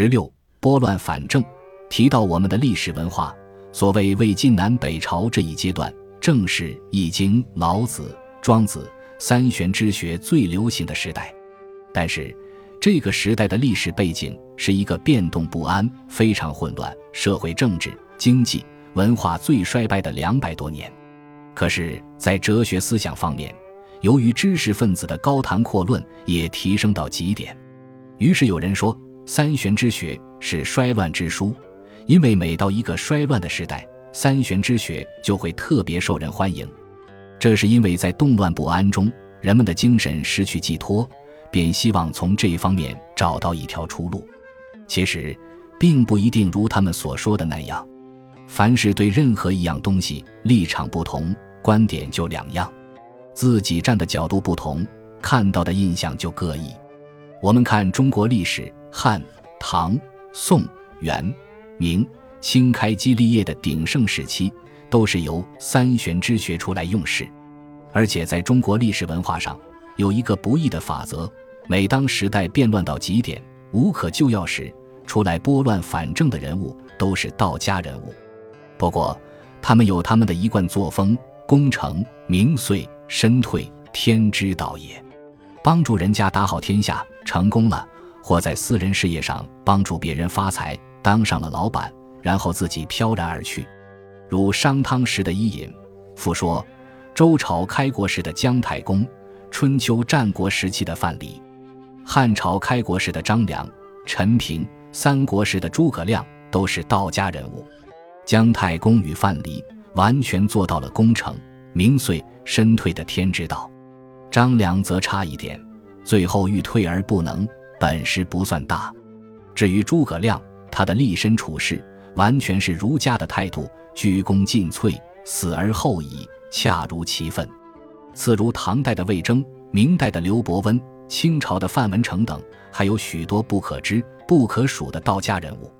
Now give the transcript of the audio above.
十六拨乱反正，提到我们的历史文化，所谓魏晋南北朝这一阶段，正是《易经》《老子》《庄子》三玄之学最流行的时代。但是，这个时代的历史背景是一个变动不安、非常混乱、社会政治、经济、文化最衰败的两百多年。可是，在哲学思想方面，由于知识分子的高谈阔论也提升到极点，于是有人说三玄之学是衰乱之书，因为每到一个衰乱的时代，三玄之学就会特别受人欢迎。这是因为在动乱不安中，人们的精神失去寄托，便希望从这一方面找到一条出路。其实，并不一定如他们所说的那样。凡是对任何一样东西立场不同，观点就两样。自己站的角度不同，看到的印象就各异。我们看中国历史，汉、唐、宋、元、明、清开基立业的鼎盛时期，都是由三玄之学出来用事。而且在中国历史文化上，有一个不易的法则：每当时代变乱到极点、无可救药时，出来拨乱反正的人物都是道家人物。不过，他们有他们的一贯作风，功成名遂。身退天之道也，帮助人家打好天下，成功了，或在私人事业上帮助别人发财，当上了老板，然后自己飘然而去。如商汤时的伊尹，复说周朝开国时的姜太公，春秋战国时期的范蠡，汉朝开国时的张良、陈平，三国时的诸葛亮，都是道家人物。姜太公与范蠡完全做到了功成。名遂身退的天之道，张良则差一点，最后欲退而不能，本事不算大。至于诸葛亮，他的立身处世完全是儒家的态度，鞠躬尽瘁，死而后已，恰如其分。次如唐代的魏征，明代的刘伯温，清朝的范文程等，还有许多不可知、不可数的道家人物。